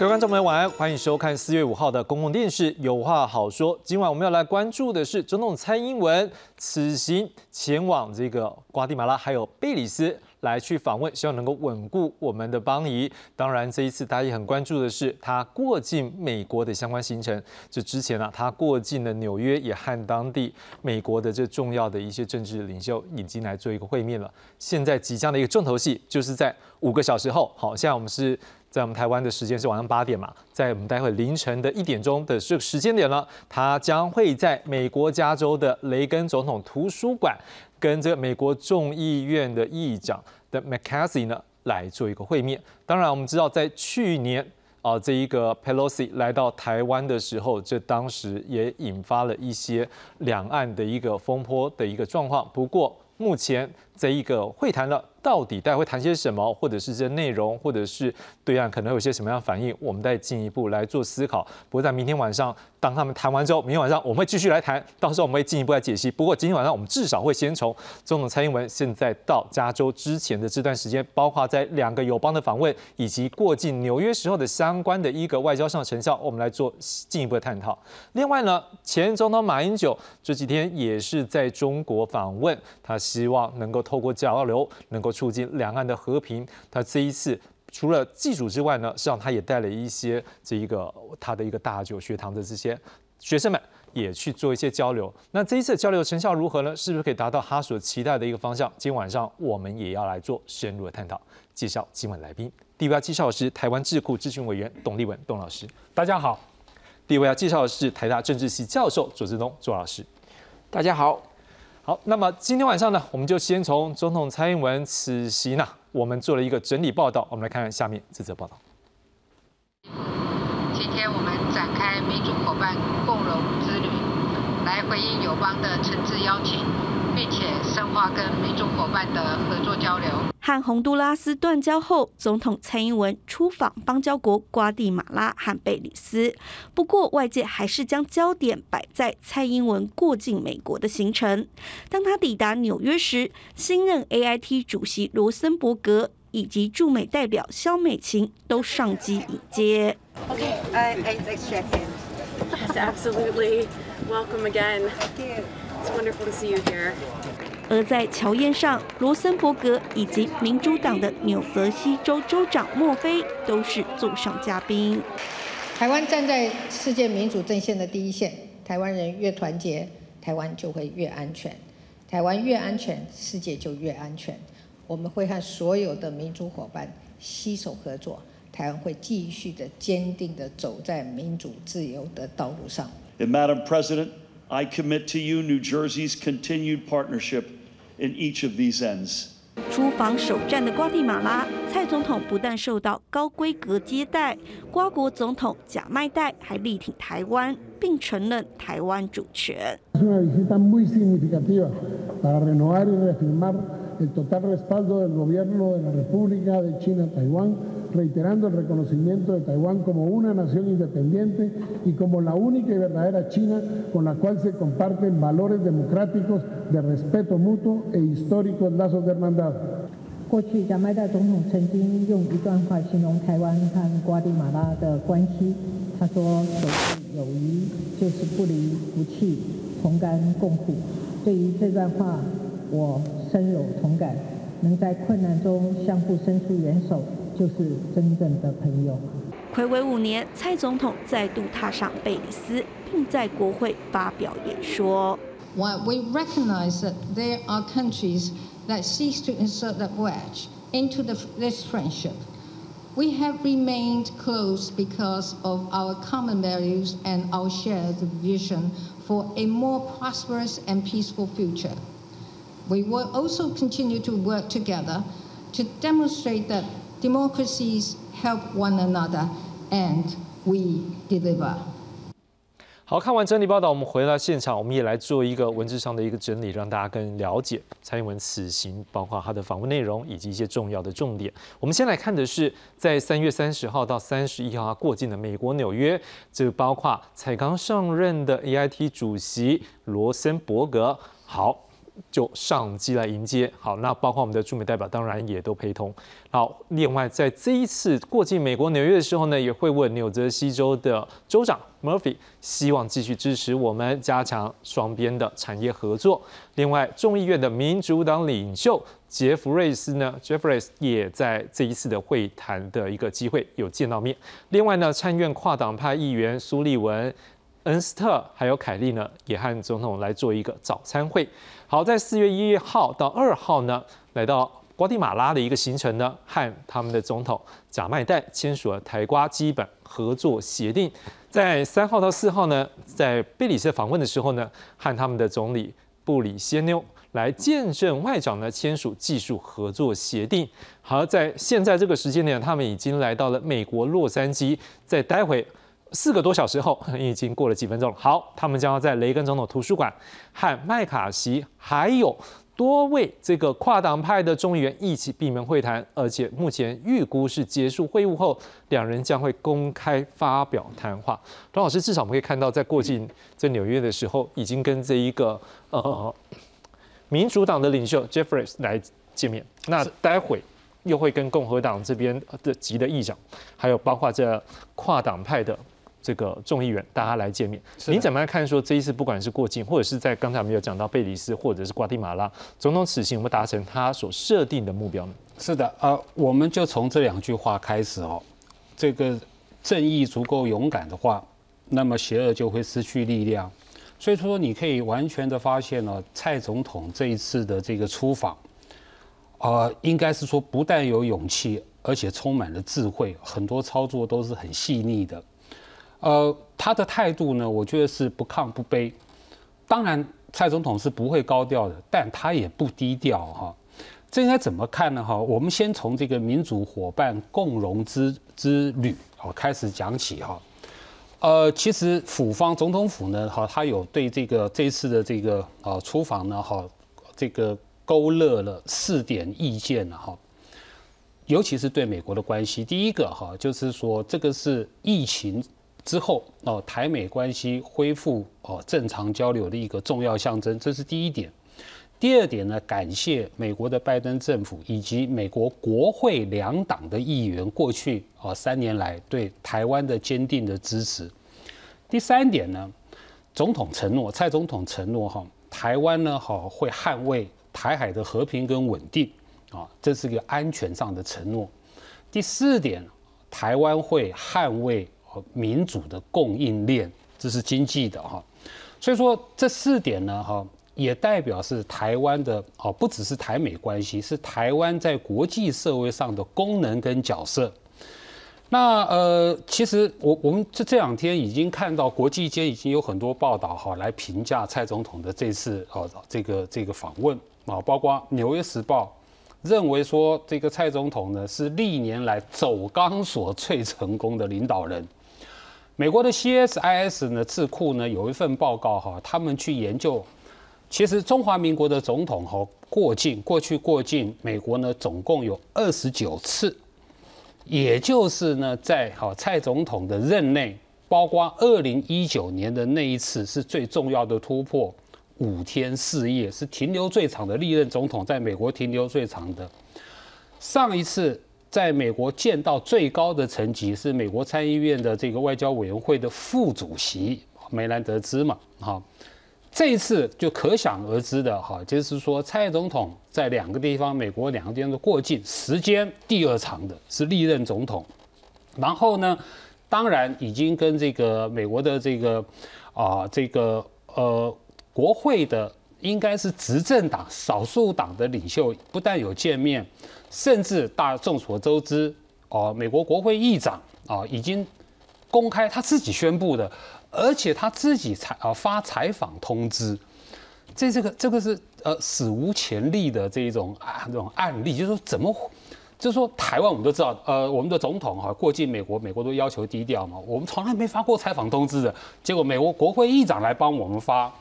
各位观众朋友，晚安，欢迎收看四月五号的公共电视《有话好说》。今晚我们要来关注的是总统蔡英文此行前往这个瓜地马拉还有贝里斯来去访问，希望能够稳固我们的邦谊。当然，这一次大家也很关注的是他过境美国的相关行程。这之前呢，他过境了纽约，也和当地美国的这重要的一些政治领袖已经来做一个会面了。现在即将的一个重头戏，就是在五个小时后，好，现在我们是。在我们台湾的时间是晚上八点嘛，在我们待会凌晨的一点钟的这个时间点呢，他将会在美国加州的雷根总统图书馆跟这个美国众议院的议长的 McCarthy 呢来做一个会面。当然，我们知道在去年啊，这一个 Pelosi 来到台湾的时候，这当时也引发了一些两岸的一个风波的一个状况。不过目前这一个会谈呢。到底大家会谈些什么，或者是这内容，或者是对岸可能有些什么样反应，我们再进一步来做思考。不过在明天晚上，当他们谈完之后，明天晚上我们会继续来谈，到时候我们会进一步来解析。不过今天晚上我们至少会先从总统蔡英文现在到加州之前的这段时间，包括在两个友邦的访问，以及过境纽约时候的相关的一个外交上的成效，我们来做进一步的探讨。另外呢，前总统马英九这几天也是在中国访问，他希望能够透过交流，能够。促进两岸的和平。他这一次除了祭祖之外呢，实际上他也带了一些这一个他的一个大九学堂的这些学生们也去做一些交流。那这一次交流成效如何呢？是不是可以达到他所期待的一个方向？今晚上我们也要来做深入的探讨。介绍今晚来宾，第一位要介绍的是台湾智库咨询委员董立文董老师，大家好。第一位要介绍的是台大政治系教授左志东左老师，大家好。好，那么今天晚上呢，我们就先从总统蔡英文此行呢，我们做了一个整理报道，我们来看看下面这则报道。今天我们展开民主伙伴共荣之旅，来回应友邦的诚挚邀请。并且深化跟民主伙伴的合作交流。和洪都拉斯断交后，总统蔡英文出访邦交国瓜地马拉和贝里斯。不过，外界还是将焦点摆在蔡英文过境美国的行程。当他抵达纽约时，新任 AIT 主席罗森伯格以及驻美代表肖美琴都上机迎接。Okay, I I check in. Yes, absolutely. Welcome again. See you. 而在乔宴上，罗森伯格以及民主党的纽泽西州州长莫菲都是座上嘉宾。台湾站在世界民主阵线的第一线，台湾人越团结，台湾就会越安全。台湾越安全，世界就越安全。我们会和所有的民主伙伴携手合作，台湾会继续的坚定的走在民主自由的道路上。Madam President. I commit to you New Jersey's continued partnership in each of these ends. 出访首站的瓜地马拉，蔡总统不但受到高规格接待，瓜国总统贾迈代还力挺台湾，并承认台湾主权。el total respaldo del gobierno de la República de China-Taiwán, reiterando el reconocimiento de Taiwán como una nación independiente y como la única y verdadera China con la cual se comparten valores democráticos de respeto mutuo e históricos lazos de hermandad. 过去，加麦代总统曾经用一段话形容台湾和瓜地马拉的关系。他说：“守护友谊就是不离不弃，同甘共苦。”对于这段话，我深有同感，能在困难中相互伸出援手， 就是真正的朋友。暌违五年，蔡总统再度踏上贝里斯，并在国会发表演说。While we recognize that there are countries that seek to insert a wedge into the, this friendship, we have remained close because of our common values and our shared vision for a more prosperous and peaceful future. We will also continue to work together to demonstrate that democracies help one another and we deliver. 好看完整理报道，我们回到现场，我们也来做一个文字上的一个整理，让大家更了解蔡英文此行，包括他的访问内容以及一些重要的重点。我们先来看的是，在三月三十号到三十一号他过境的美国纽约，这包括才刚上任的 AIT 主席罗森伯格。好。就上机来迎接。好，那包括我们的驻美代表当然也都陪同。好，另外在这一次过境美国纽约的时候呢，也会问纽泽西州的州长 Murphy，希望继续支持我们加强双边的产业合作。另外，众议院的民主党领袖杰弗瑞斯呢，Jeffries 也在这一次的会谈的一个机会有见到面。另外呢，参院跨党派议员苏利文。恩斯特还有凯利呢，也和总统来做一个早餐会。好，在四月一号到二号呢，来到瓜地马拉的一个行程呢，和他们的总统贾迈代签署了台瓜基本合作协定。在三号到四号呢，在贝里斯访问的时候呢，和他们的总理布里先妞来见证外长呢签署技术合作协定。好，在现在这个时间点，他们已经来到了美国洛杉矶，在待会。四个多小时后，已经过了几分钟了。好，他们将要在雷根总统图书馆和麦卡锡还有多位这个跨党派的众议员一起闭门会谈，而且目前预估是结束会晤后，两人将会公开发表谈话。庄老师，至少我们可以看到，在过境在纽约的时候，已经跟这一个呃民主党的领袖 Jeffries 来见面。那待会又会跟共和党这边的级的议长，还有包括这跨党派的。这个众议员大家来见面，你怎么来看？说这一次不管是过境，或者是在刚才没有讲到贝里斯，或者是瓜地马拉，总统此行有没有达成他所设定的目标呢？是的，呃，我们就从这两句话开始哦。这个正义足够勇敢的话，那么邪恶就会失去力量。所以说，你可以完全的发现呢，蔡总统这一次的这个出访，呃，应该是说不但有勇气，而且充满了智慧，很多操作都是很细腻的。呃，他的态度呢，我觉得是不亢不卑。当然，蔡总统是不会高调的，但他也不低调哈。这应该怎么看呢？哈，我们先从这个民主伙伴共荣之之旅哦开始讲起哈。呃，其实府方总统府呢，哈，他有对这个这次的这个呃出访呢，哈，这个勾勒了四点意见呢，哈。尤其是对美国的关系，第一个哈，就是说这个是疫情。之后哦，台美关系恢复哦正常交流的一个重要象征，这是第一点。第二点呢，感谢美国的拜登政府以及美国国会两党的议员过去哦三年来对台湾的坚定的支持。第三点呢，总统承诺，蔡总统承诺哈，台湾呢好会捍卫台海的和平跟稳定啊，这是个安全上的承诺。第四点，台湾会捍卫。民主的供应链，这是经济的哈，所以说这四点呢哈，也代表是台湾的哦，不只是台美关系，是台湾在国际社会上的功能跟角色。那呃，其实我我们这这两天已经看到国际间已经有很多报道哈，来评价蔡总统的这次哦这个这个访问啊，包括《纽约时报》认为说这个蔡总统呢是历年来走钢索最成功的领导人。美国的 CSIS 呢智库呢有一份报告哈，他们去研究，其实中华民国的总统哈过境过去过境美国呢总共有二十九次，也就是呢在好蔡总统的任内，包括二零一九年的那一次是最重要的突破，五天四夜是停留最长的历任总统在美国停留最长的，上一次。在美国见到最高的层级是美国参议院的这个外交委员会的副主席梅兰德兹嘛，哈，这一次就可想而知的哈，就是说蔡总统在两个地方，美国两个地方的过境时间第二长的是历任总统，然后呢，当然已经跟这个美国的这个啊这个呃国会的应该是执政党少数党的领袖不但有见面。甚至大众所周知，哦，美国国会议长啊，已经公开他自己宣布的，而且他自己采啊发采访通知，这这个这个是呃史无前例的这一种啊这种案例，就是说怎么，就是说台湾我们都知道，呃，我们的总统哈过境美国，美国都要求低调嘛，我们从来没发过采访通知的，结果美国国会议长来帮我们发，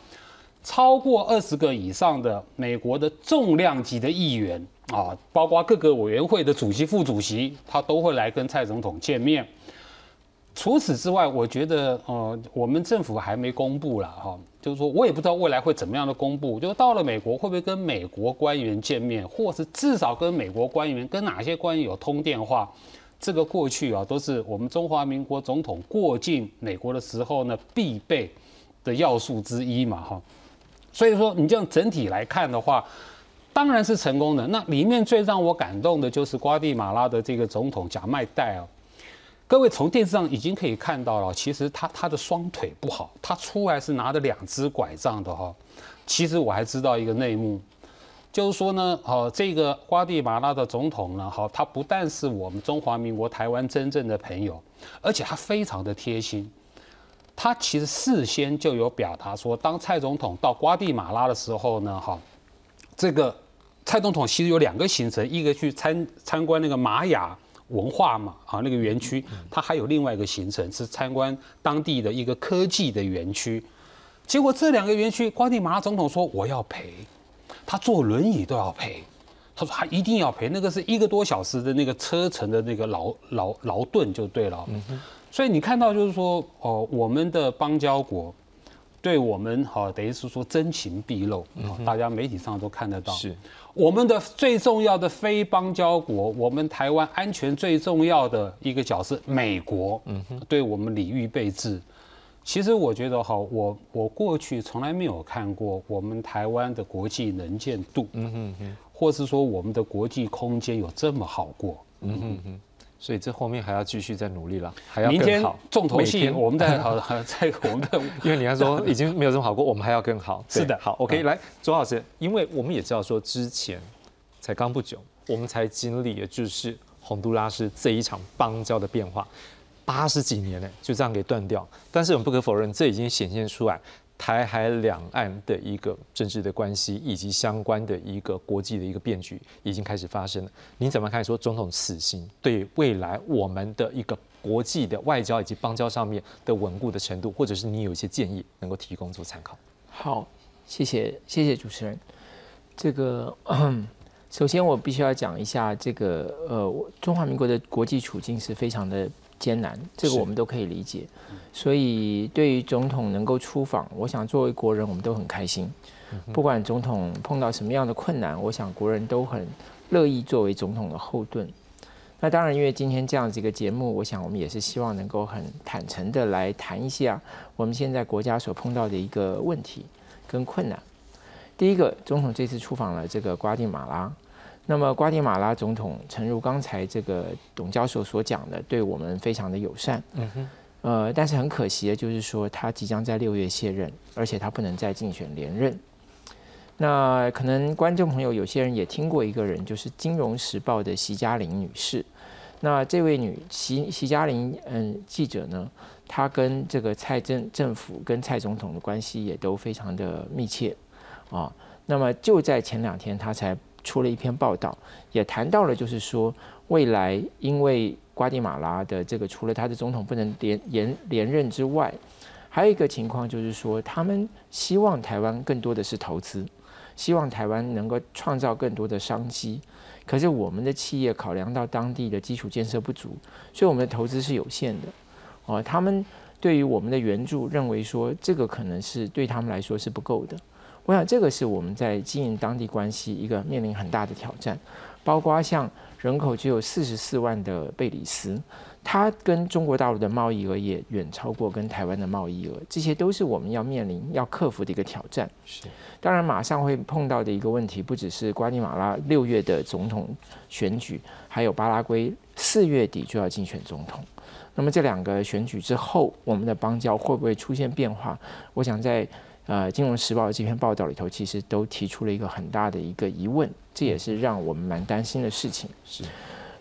超过二十个以上的美国的重量级的议员。啊，包括各个委员会的主席、副主席，他都会来跟蔡总统见面。除此之外，我觉得，呃，我们政府还没公布了哈，就是说我也不知道未来会怎么样的公布，就到了美国会不会跟美国官员见面，或是至少跟美国官员跟哪些官员有通电话，这个过去啊都是我们中华民国总统过境美国的时候呢必备的要素之一嘛哈。所以说你这样整体来看的话，当然是成功的。那里面最让我感动的就是瓜地马拉的这个总统贾迈代哦。各位从电视上已经可以看到了，其实他他的双腿不好，他出来是拿着两只拐杖的哈。其实我还知道一个内幕，就是说呢，哦，这个瓜地马拉的总统呢，好，他不但是我们中华民国台湾真正的朋友，而且他非常的贴心。他其实事先就有表达说，当蔡总统到瓜地马拉的时候呢，哈，这个蔡总统其实有两个行程，一个去参参观那个玛雅。文化嘛，啊，那个园区，他还有另外一个行程是参观当地的一个科技的园区。结果这两个园区，瓜地马拉总统说我要赔，他坐轮椅都要赔。他说他一定要赔，那个是一个多小时的那个车程的那个劳劳劳顿就对了。所以你看到就是说，哦，我们的邦交国对我们好，等于是说真情毕露，大家媒体上都看得到。是。我们的最重要的非邦交国，我们台湾安全最重要的一个角色，美国，嗯哼，对我们礼遇备至。其实我觉得哈，我我过去从来没有看过我们台湾的国际能见度，嗯哼哼，或是说我们的国际空间有这么好过，嗯哼哼。所以这后面还要继续再努力了，还要更好。重头戏，我们在 好在我们的，因为你要说已经没有这么好过，我们还要更好。是的，好，OK，来，周老师，因为我们也知道说之前才刚不久，我们才经历的就是洪都拉斯这一场邦交的变化，八十几年呢就这样给断掉。但是我们不可否认，这已经显现出来。台海两岸的一个政治的关系，以及相关的一个国际的一个变局，已经开始发生了。您怎么看？说总统此行对未来我们的一个国际的外交以及邦交上面的稳固的程度，或者是你有一些建议能够提供做参考？好，谢谢谢谢主持人。这个首先我必须要讲一下，这个呃，中华民国的国际处境是非常的。艰难，这个我们都可以理解。所以，对于总统能够出访，我想作为国人，我们都很开心。不管总统碰到什么样的困难，我想国人都很乐意作为总统的后盾。那当然，因为今天这样子一个节目，我想我们也是希望能够很坦诚的来谈一下我们现在国家所碰到的一个问题跟困难。第一个，总统这次出访了这个瓜地马拉。那么，瓜地马拉总统诚如刚才这个董教授所讲的，对我们非常的友善。嗯哼。呃，但是很可惜的就是说，他即将在六月卸任，而且他不能再竞选连任。那可能观众朋友有些人也听过一个人，就是《金融时报》的席嘉玲女士。那这位女席席嘉玲嗯记者呢，她跟这个蔡政政府跟蔡总统的关系也都非常的密切啊。那么就在前两天，她才。出了一篇报道，也谈到了，就是说未来因为瓜地马拉的这个，除了他的总统不能连连连任之外，还有一个情况就是说，他们希望台湾更多的是投资，希望台湾能够创造更多的商机。可是我们的企业考量到当地的基础建设不足，所以我们的投资是有限的。哦，他们对于我们的援助认为说，这个可能是对他们来说是不够的。我想，这个是我们在经营当地关系一个面临很大的挑战，包括像人口只有四十四万的贝里斯，它跟中国大陆的贸易额也远超过跟台湾的贸易额，这些都是我们要面临要克服的一个挑战。是，当然马上会碰到的一个问题，不只是瓜地马拉六月的总统选举，还有巴拉圭四月底就要竞选总统。那么这两个选举之后，我们的邦交会不会出现变化？我想在。呃，《金融时报》的这篇报道里头，其实都提出了一个很大的一个疑问，这也是让我们蛮担心的事情。是。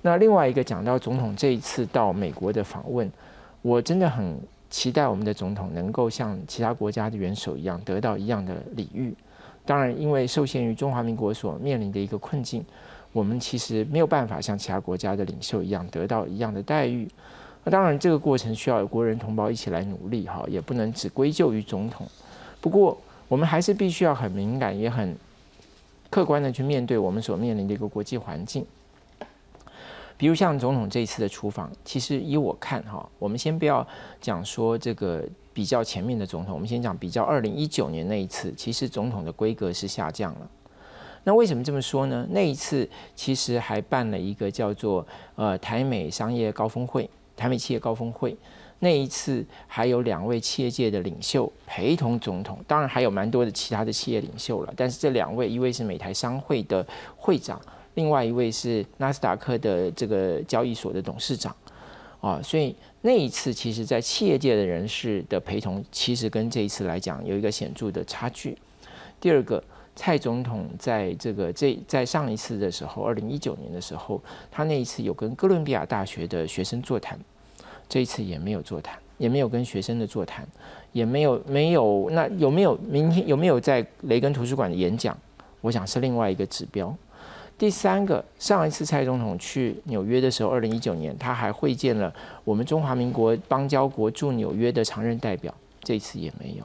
那另外一个讲到总统这一次到美国的访问，我真的很期待我们的总统能够像其他国家的元首一样得到一样的礼遇。当然，因为受限于中华民国所面临的一个困境，我们其实没有办法像其他国家的领袖一样得到一样的待遇。那当然，这个过程需要国人同胞一起来努力哈，也不能只归咎于总统。不过，我们还是必须要很敏感，也很客观的去面对我们所面临的一个国际环境。比如像总统这一次的出访，其实以我看哈，我们先不要讲说这个比较前面的总统，我们先讲比较二零一九年那一次，其实总统的规格是下降了。那为什么这么说呢？那一次其实还办了一个叫做呃台美商业高峰会、台美企业高峰会。那一次还有两位企业界的领袖陪同总统，当然还有蛮多的其他的企业领袖了。但是这两位，一位是美台商会的会长，另外一位是纳斯达克的这个交易所的董事长。啊，所以那一次其实，在企业界的人士的陪同，其实跟这一次来讲有一个显著的差距。第二个，蔡总统在这个这在上一次的时候，二零一九年的时候，他那一次有跟哥伦比亚大学的学生座谈，这一次也没有座谈，也没有跟学生的座谈，也没有没有那有没有明天有没有在雷根图书馆的演讲？我想是另外一个指标。第三个，上一次蔡总统去纽约的时候，二零一九年，他还会见了我们中华民国邦交国驻纽约的常任代表，这次也没有。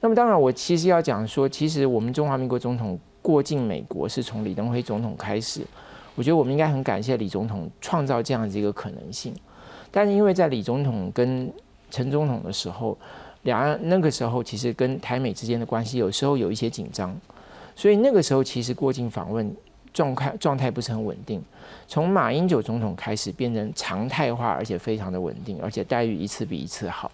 那么，当然，我其实要讲说，其实我们中华民国总统过境美国是从李登辉总统开始，我觉得我们应该很感谢李总统创造这样子一个可能性。但是，因为在李总统跟陈总统的时候，两岸那个时候其实跟台美之间的关系有时候有一些紧张，所以那个时候其实过境访问。状态状态不是很稳定，从马英九总统开始变成常态化，而且非常的稳定，而且待遇一次比一次好。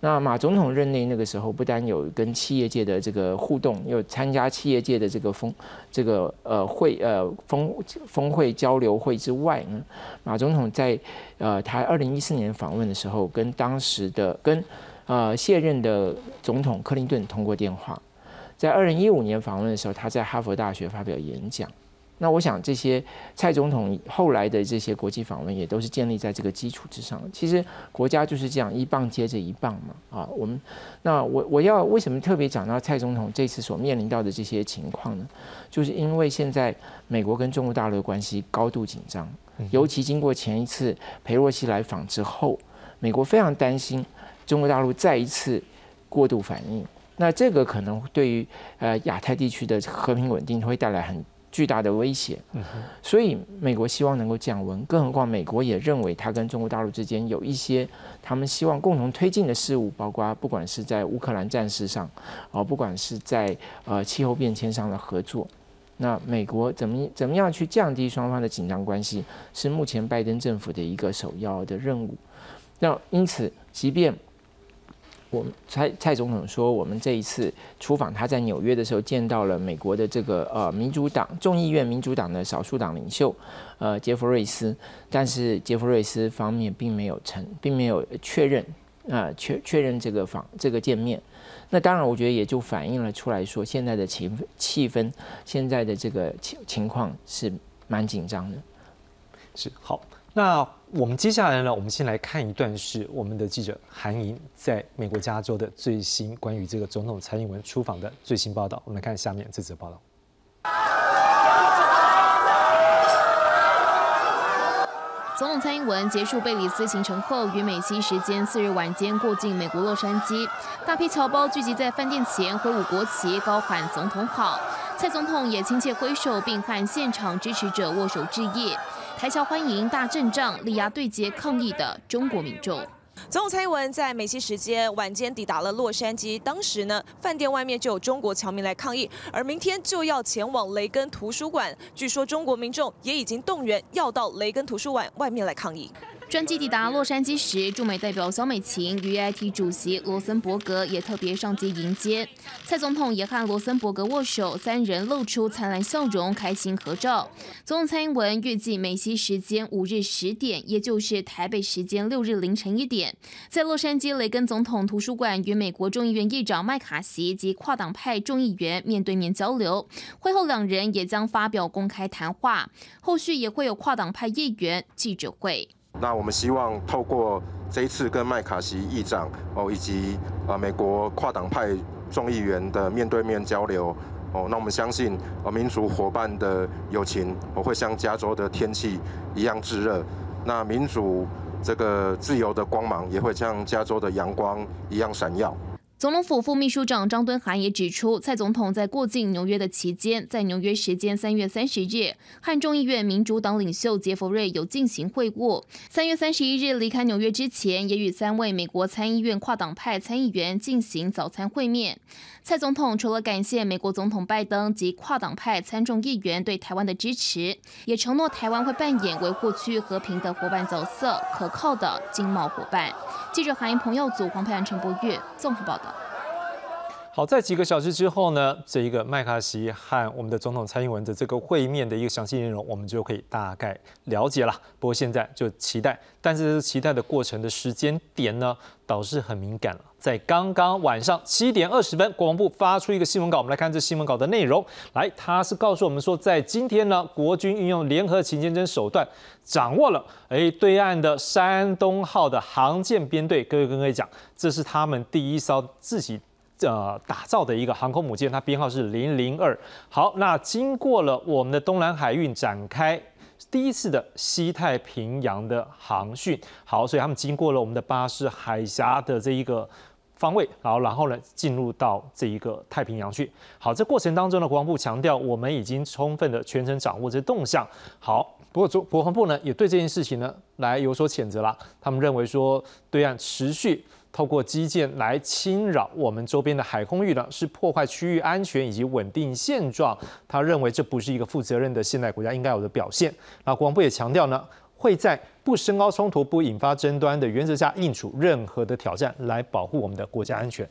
那马总统任内那个时候，不单有跟企业界的这个互动，有参加企业界的这个峰这个呃会呃峰峰会交流会之外呢，马总统在呃他二零一四年访问的时候，跟当时的跟呃卸任的总统克林顿通过电话，在二零一五年访问的时候，他在哈佛大学发表演讲。那我想，这些蔡总统后来的这些国际访问，也都是建立在这个基础之上。其实国家就是这样一棒接着一棒嘛。啊，我们那我我要为什么特别讲到蔡总统这次所面临到的这些情况呢？就是因为现在美国跟中国大陆的关系高度紧张，尤其经过前一次裴洛西来访之后，美国非常担心中国大陆再一次过度反应。那这个可能对于呃亚太地区的和平稳定会带来很。巨大的威胁，所以美国希望能够降温。更何况美国也认为，他跟中国大陆之间有一些他们希望共同推进的事物，包括不管是在乌克兰战事上，哦，不管是在呃气候变迁上的合作。那美国怎么怎么样去降低双方的紧张关系，是目前拜登政府的一个首要的任务。那因此，即便我们蔡蔡总统说，我们这一次出访，他在纽约的时候见到了美国的这个呃民主党众议院民主党的少数党领袖，呃杰弗瑞斯，但是杰弗瑞斯方面并没有承，并没有确认啊确确认这个访这个见面。那当然，我觉得也就反映了出来说，现在的情气氛，现在的这个情情况是蛮紧张的。是好。那我们接下来呢？我们先来看一段是我们的记者韩莹在美国加州的最新关于这个总统蔡英文出访的最新报道。我们来看下面这则报道。总统蔡英文结束贝里斯行程后，于美西时间四日晚间过境美国洛杉矶，大批侨胞聚集在饭店前挥舞国旗，高喊“总统好”。蔡总统也亲切挥手，并和现场支持者握手致意。台侨欢迎大阵仗，力压对接抗议的中国民众。总统蔡英文在美西时间晚间抵达了洛杉矶，当时呢，饭店外面就有中国侨民来抗议，而明天就要前往雷根图书馆。据说中国民众也已经动员要到雷根图书馆外面来抗议。专机抵达洛杉矶时，驻美代表小美琴与 IT 主席罗森伯格也特别上机迎接。蔡总统也和罗森伯格握手，三人露出灿烂笑容，开心合照。总统蔡英文预计美西时间五日十点，也就是台北时间六日凌晨一点，在洛杉矶雷根总统图书馆与美国众议院议长麦卡锡及跨党派众议员面对面交流。会后，两人也将发表公开谈话，后续也会有跨党派议员记者会。那我们希望透过这一次跟麦卡锡议长哦，以及啊美国跨党派众议员的面对面交流哦，那我们相信啊民主伙伴的友情我会像加州的天气一样炙热，那民主这个自由的光芒也会像加州的阳光一样闪耀。总统府副秘书长张敦涵也指出，蔡总统在过境纽约的期间，在纽约时间三月三十日，和众议院民主党领袖杰弗瑞有进行会晤。三月三十一日离开纽约之前，也与三位美国参议院跨党派参议员进行早餐会面。蔡总统除了感谢美国总统拜登及跨党派参众议员对台湾的支持，也承诺台湾会扮演维护区域和平的伙伴角色，可靠的经贸伙伴。记者韩一鹏、耀祖黄培安、陈博月综合报道。好，在几个小时之后呢，这一个麦卡锡和我们的总统蔡英文的这个会面的一个详细内容，我们就可以大概了解了。不过现在就期待，但是期待的过程的时间点呢，倒是很敏感了。在刚刚晚上七点二十分，国防部发出一个新闻稿，我们来看这新闻稿的内容。来，他是告诉我们说，在今天呢，国军运用联合勤监侦手段，掌握了哎对岸的山东号的航舰编队。各位跟各位讲，这是他们第一艘自己。呃，打造的一个航空母舰，它编号是零零二。好，那经过了我们的东南海运展开第一次的西太平洋的航训，好，所以他们经过了我们的巴士海峡的这一个方位，然后然后呢进入到这一个太平洋去。好，这过程当中呢，国防部强调，我们已经充分的全程掌握这动向。好，不过中国防部呢也对这件事情呢来有所谴责啦，他们认为说对岸持续。透过基建来侵扰我们周边的海空域呢，是破坏区域安全以及稳定现状。他认为这不是一个负责任的现代国家应该有的表现。那国防部也强调呢。会在不升高冲突、不引发争端的原则下应处任何的挑战，来保护我们的国家安全。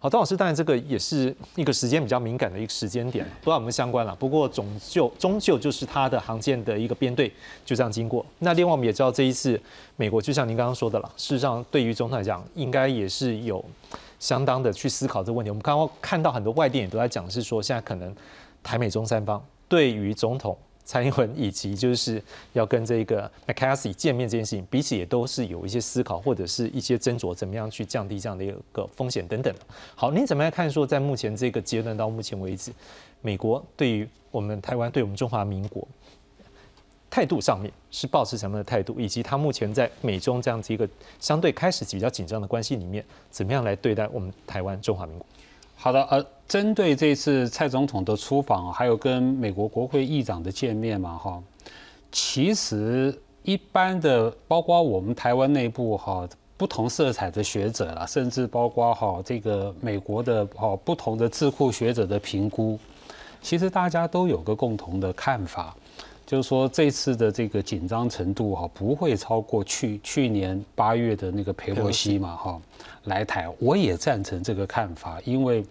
好，邓老师，当然这个也是一个时间比较敏感的一个时间点，不知道有没有相关了。不过终究终究就是它的航舰的一个编队就这样经过。那另外我们也知道，这一次美国就像您刚刚说的了，事实上对于总统来讲，应该也是有相当的去思考这个问题。我们刚刚看到很多外电也都在讲，是说现在可能台美中三方对于总统。蔡英文以及就是要跟这个 McCarthy 见面这件事情，彼此也都是有一些思考或者是一些斟酌，怎么样去降低这样的一个风险等等。好，您怎么样看说，在目前这个阶段到目前为止，美国对于我们台湾、对我们中华民国态度上面是保持什么样的态度，以及他目前在美中这样子一个相对开始比较紧张的关系里面，怎么样来对待我们台湾、中华民国？好的，呃，针对这次蔡总统的出访，还有跟美国国会议长的见面嘛，哈，其实一般的，包括我们台湾内部哈，不同色彩的学者啦，甚至包括哈这个美国的哈不同的智库学者的评估，其实大家都有个共同的看法。就是说，这次的这个紧张程度哈，不会超过去去年八月的那个佩洛西嘛哈来台，我也赞成这个看法，因为，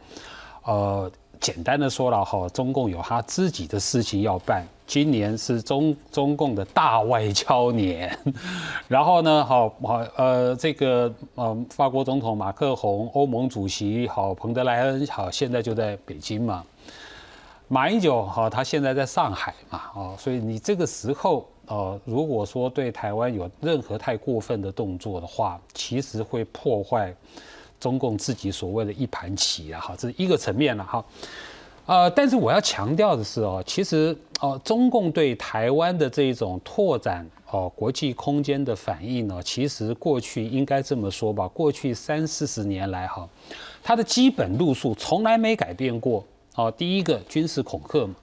呃，简单的说了哈，中共有他自己的事情要办，今年是中中共的大外交年，然后呢，好好呃，这个呃，法国总统马克宏、欧盟主席好彭德莱恩好，现在就在北京嘛。马英九哈，他现在在上海嘛，哦，所以你这个时候，呃，如果说对台湾有任何太过分的动作的话，其实会破坏中共自己所谓的一盘棋啊，哈，这是一个层面了哈，呃，但是我要强调的是哦，其实哦，中共对台湾的这种拓展哦国际空间的反应呢，其实过去应该这么说吧，过去三四十年来哈，它的基本路数从来没改变过。好，第一个军事恐吓嘛，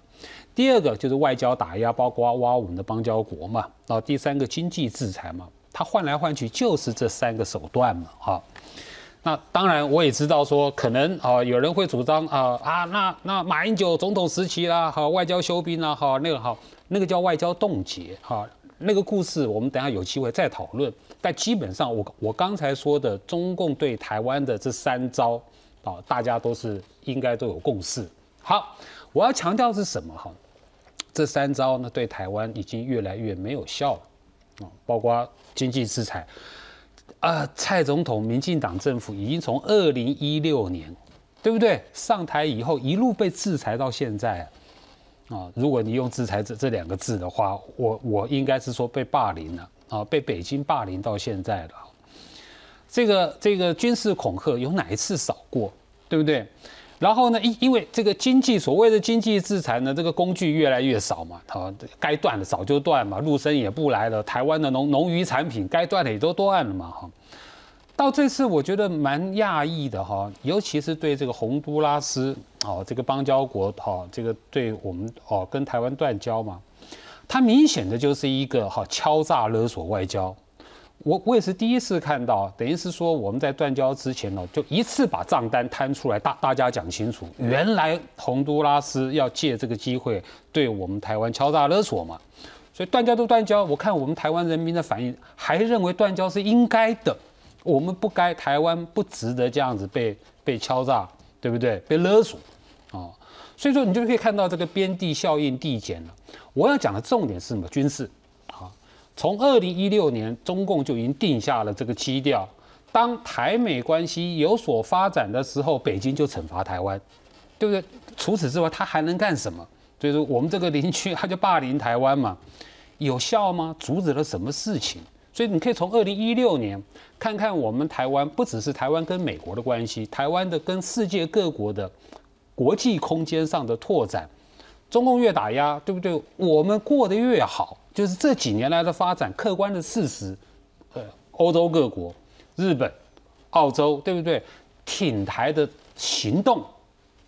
第二个就是外交打压，包括挖我们的邦交国嘛，然后第三个经济制裁嘛，它换来换去就是这三个手段嘛，哈。那当然我也知道说，可能啊有人会主张啊啊，那那马英九总统时期啦，好外交休兵啦，好那个好那个叫外交冻结，哈，那个故事我们等下有机会再讨论。但基本上我我刚才说的中共对台湾的这三招啊，大家都是应该都有共识。好，我要强调是什么哈？这三招呢，对台湾已经越来越没有效了啊！包括经济制裁啊，蔡总统、民进党政府已经从二零一六年，对不对？上台以后一路被制裁到现在啊！如果你用“制裁”这这两个字的话，我我应该是说被霸凌了啊，被北京霸凌到现在了。这个这个军事恐吓有哪一次少过？对不对？然后呢，因因为这个经济所谓的经济制裁呢，这个工具越来越少嘛，好，该断的早就断嘛，陆生也不来了，台湾的农农渔产品该断的也都断了嘛，哈。到这次我觉得蛮讶异的哈，尤其是对这个洪都拉斯哦，这个邦交国哈，这个对我们哦跟台湾断交嘛，它明显的就是一个哈敲诈勒索外交。我我也是第一次看到，等于是说我们在断交之前呢，就一次把账单摊出来，大大家讲清楚，原来洪都拉斯要借这个机会对我们台湾敲诈勒索嘛。所以断交都断交，我看我们台湾人民的反应还认为断交是应该的，我们不该，台湾不值得这样子被被敲诈，对不对？被勒索，啊，所以说你就可以看到这个边地效应递减了。我要讲的重点是什么？军事，啊，从二零一六年中共就已经定下了这个基调，当台美关系有所发展的时候，北京就惩罚台湾，对不对？除此之外，他还能干什么？所以说我们这个邻居他就霸凌台湾嘛。有效吗？阻止了什么事情？所以你可以从二零一六年看看我们台湾，不只是台湾跟美国的关系，台湾的跟世界各国的国际空间上的拓展。中共越打压，对不对？我们过得越好，就是这几年来的发展，客观的事实。呃，欧洲各国、日本、澳洲，对不对？挺台的行动、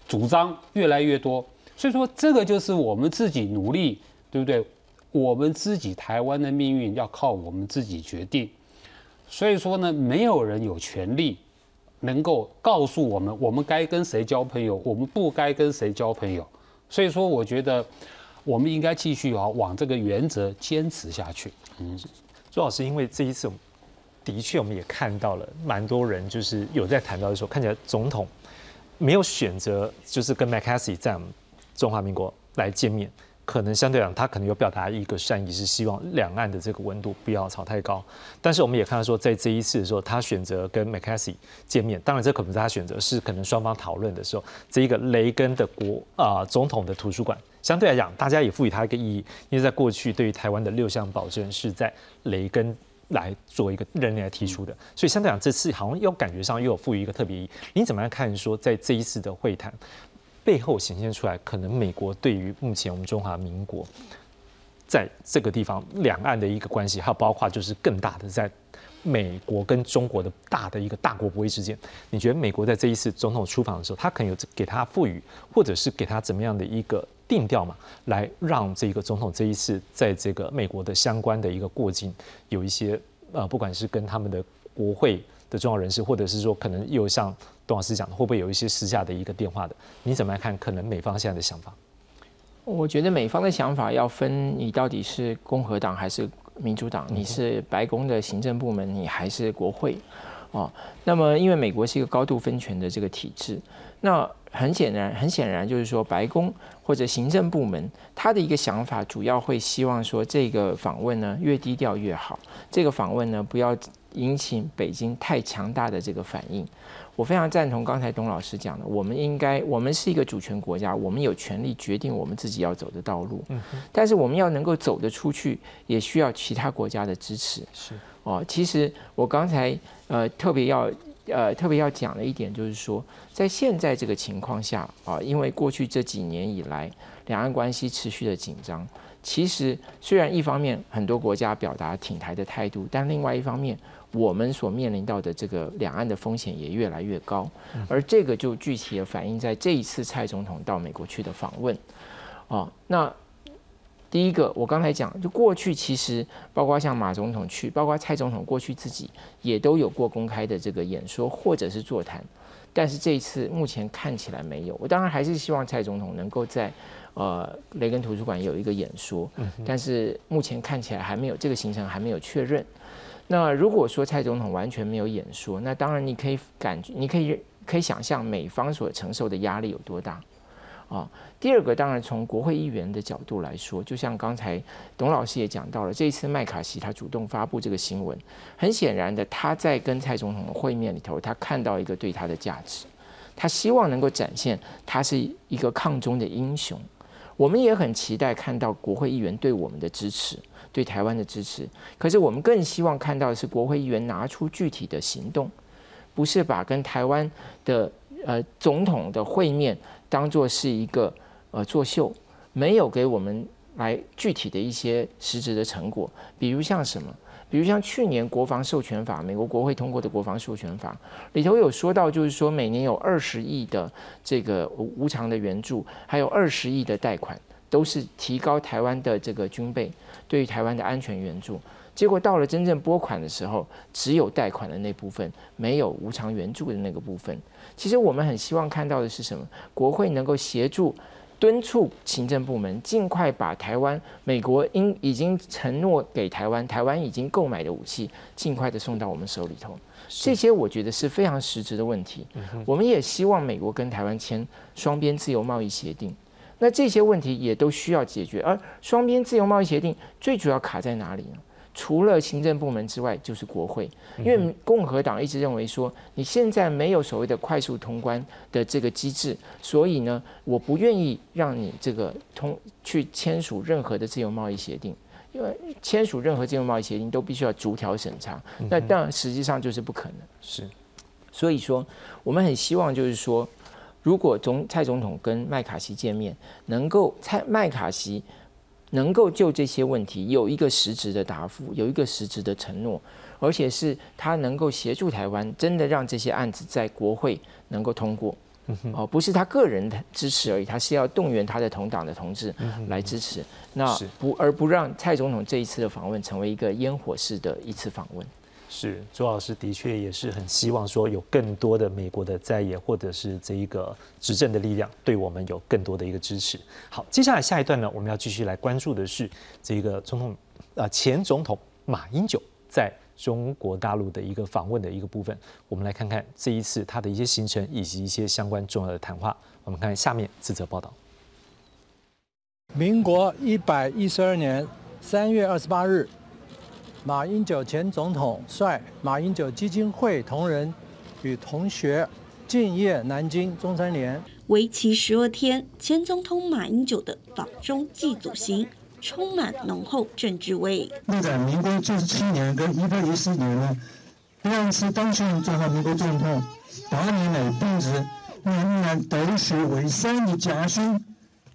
主张越来越多。所以说，这个就是我们自己努力，对不对？我们自己台湾的命运要靠我们自己决定，所以说呢，没有人有权利能够告诉我们，我们该跟谁交朋友，我们不该跟谁交朋友。所以说，我觉得我们应该继续啊，往这个原则坚持下去。嗯，朱老师，因为这一次的确我们也看到了蛮多人就是有在谈到的时候，看起来总统没有选择就是跟麦卡锡在中华民国来见面。可能相对讲，他可能有表达一个善意，是希望两岸的这个温度不要炒太高。但是我们也看到说，在这一次的时候，他选择跟 m c c a s e y 见面。当然，这可能是他选择，是可能双方讨论的时候，这一个雷根的国啊总统的图书馆，相对来讲，大家也赋予他一个意义，因为在过去对于台湾的六项保证是在雷根来做一个任内来提出的，所以相对讲，这次好像又感觉上又有赋予一个特别意义。你怎么样看说，在这一次的会谈？背后显现出来，可能美国对于目前我们中华民国在这个地方两岸的一个关系，还有包括就是更大的在美国跟中国的大的一个大国博弈之间，你觉得美国在这一次总统出访的时候，他可能有给他赋予，或者是给他怎么样的一个定调嘛，来让这个总统这一次在这个美国的相关的一个过境有一些呃，不管是跟他们的国会的重要人士，或者是说可能又像。董老师讲的会不会有一些私下的一个电话的？你怎么来看？可能美方现在的想法？我觉得美方的想法要分你到底是共和党还是民主党，你是白宫的行政部门，你还是国会哦。那么，因为美国是一个高度分权的这个体制，那很显然，很显然就是说，白宫或者行政部门他的一个想法，主要会希望说，这个访问呢越低调越好，这个访问呢不要引起北京太强大的这个反应。我非常赞同刚才董老师讲的，我们应该，我们是一个主权国家，我们有权利决定我们自己要走的道路。嗯，但是我们要能够走得出去，也需要其他国家的支持。是哦，其实我刚才呃特别要呃特别要讲的一点就是说，在现在这个情况下啊，因为过去这几年以来两岸关系持续的紧张，其实虽然一方面很多国家表达挺台的态度，但另外一方面。我们所面临到的这个两岸的风险也越来越高，而这个就具体的反映在这一次蔡总统到美国去的访问。啊，那第一个我刚才讲，就过去其实包括像马总统去，包括蔡总统过去自己也都有过公开的这个演说或者是座谈，但是这一次目前看起来没有。我当然还是希望蔡总统能够在呃雷根图书馆有一个演说，但是目前看起来还没有这个行程还没有确认。那如果说蔡总统完全没有演说，那当然你可以感觉，你可以可以想象美方所承受的压力有多大啊。第二个，当然从国会议员的角度来说，就像刚才董老师也讲到了，这一次麦卡锡他主动发布这个新闻，很显然的他在跟蔡总统的会面里头，他看到一个对他的价值，他希望能够展现他是一个抗中的英雄。我们也很期待看到国会议员对我们的支持。对台湾的支持，可是我们更希望看到的是国会议员拿出具体的行动，不是把跟台湾的呃总统的会面当做是一个呃作秀，没有给我们来具体的一些实质的成果，比如像什么，比如像去年国防授权法，美国国会通过的国防授权法里头有说到，就是说每年有二十亿的这个无偿的援助，还有二十亿的贷款，都是提高台湾的这个军备对于台湾的安全援助。结果到了真正拨款的时候，只有贷款的那部分，没有无偿援助的那个部分。其实我们很希望看到的是什么？国会能够协助。敦促行政部门尽快把台湾美国应已经承诺给台湾，台湾已经购买的武器尽快的送到我们手里头。这些我觉得是非常实质的问题。我们也希望美国跟台湾签双边自由贸易协定。那这些问题也都需要解决。而双边自由贸易协定最主要卡在哪里呢？除了行政部门之外，就是国会。因为共和党一直认为说，你现在没有所谓的快速通关的这个机制，所以呢，我不愿意让你这个通去签署任何的自由贸易协定。因为签署任何自由贸易协定都必须要逐条审查，那当然实际上就是不可能。是，所以说我们很希望就是说，如果总蔡总统跟麦卡锡见面，能够蔡麦卡锡。能够就这些问题有一个实质的答复，有一个实质的承诺，而且是他能够协助台湾，真的让这些案子在国会能够通过，哦，不是他个人的支持而已，他是要动员他的同党的同志来支持，那不而不让蔡总统这一次的访问成为一个烟火式的一次访问。是，周老师的确也是很希望说有更多的美国的在野或者是这一个执政的力量对我们有更多的一个支持。好，接下来下一段呢，我们要继续来关注的是这个总统啊前总统马英九在中国大陆的一个访问的一个部分。我们来看看这一次他的一些行程以及一些相关重要的谈话。我们看下面这则报道。民国一百一十二年三月二十八日。马英九前总统率马英九基金会同仁与同学敬业南京中山联，为期十二天。前总统马英九的访中祭祖行充满浓厚政治味。在民国九十七年跟一百一十年呢，两次当选中华民国总统，八年来秉持年年斗学为善的家训，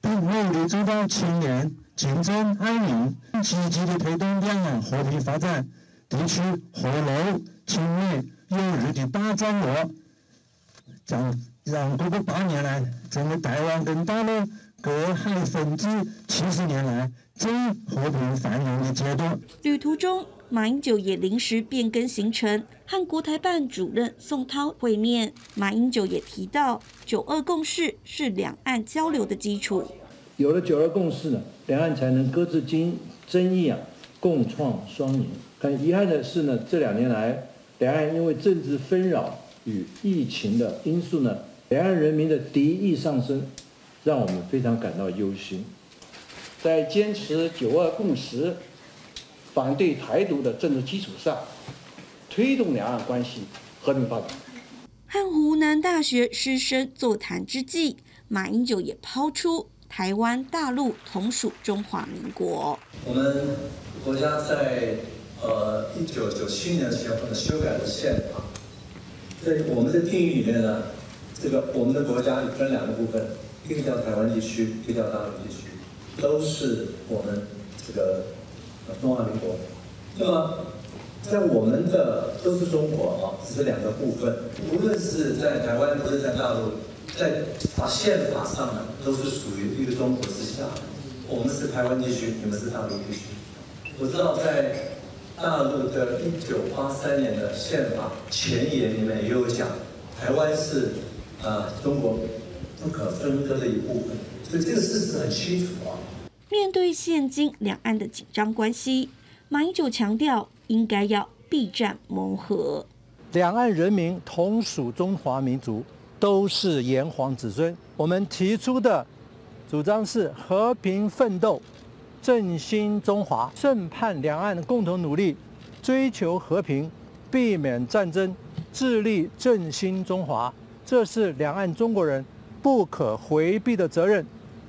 并努力做到青年。竞争安宁，积极的推动两岸和平发展，地区和睦、亲密、友日的大战略，将让这个八年来，整个台湾跟大陆隔海分治七十年来最和平繁荣的阶段。旅途中，马英九也临时变更行程，和国台办主任宋涛会面。马英九也提到，九二共识是两岸交流的基础。有了九二共识呢，两岸才能搁置经争议啊，共创双赢。很遗憾的是呢，这两年来，两岸因为政治纷扰与疫情的因素呢，两岸人民的敌意上升，让我们非常感到忧心。在坚持九二共识、反对台独的政治基础上，推动两岸关系和平发展。和湖南大学师生座谈之际，马英九也抛出。台湾、大陆同属中华民国。我们国家在呃一九九七年前后修改了宪法，在我们的定义里面呢，这个我们的国家分两个部分，一个叫台湾地区，一个叫大陆地区，都是我们这个中华民国。那么在我们的都是中国啊，只是两个部分，无论是在台湾，或是在大陆。在法宪法上呢，都是属于一个中国之下。我们是台湾地区，你们是大陆地区。我知道在大陆的一九八三年的宪法前言里面也有讲，台湾是啊中国不可分割的一部分。所以这个事实很清楚啊。面对现今两岸的紧张关系，马英九强调应该要避战谋和。两岸人民同属中华民族。都是炎黄子孙。我们提出的主张是和平奋斗，振兴中华，正盼两岸共同努力，追求和平，避免战争，致力振兴中华。这是两岸中国人不可回避的责任，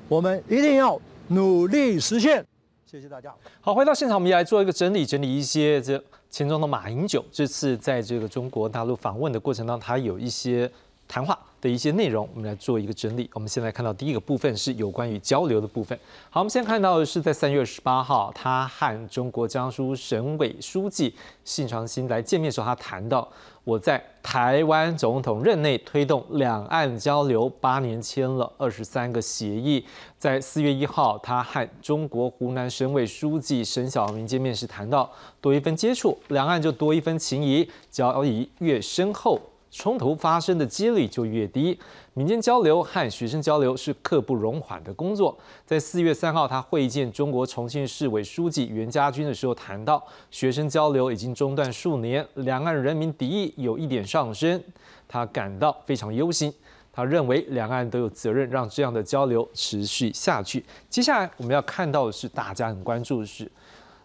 我们一定要努力实现。谢谢大家。好，回到现场，我们也来做一个整理，整理一些这前总统马英九这次在这个中国大陆访问的过程当中，他有一些。谈话的一些内容，我们来做一个整理。我们现在看到第一个部分是有关于交流的部分。好，我们现在看到的是在三月十八号，他和中国江苏省委书记信长新来见面的时候，他谈到我在台湾总统任内推动两岸交流，八年签了二十三个协议。在四月一号，他和中国湖南省委书记沈晓明见面时谈到，多一分接触，两岸就多一分情谊，交谊越深厚。冲突发生的几率就越低。民间交流和学生交流是刻不容缓的工作。在四月三号，他会见中国重庆市委书记袁家军的时候，谈到学生交流已经中断数年，两岸人民敌意有一点上升，他感到非常忧心。他认为两岸都有责任让这样的交流持续下去。接下来我们要看到的是大家很关注的是，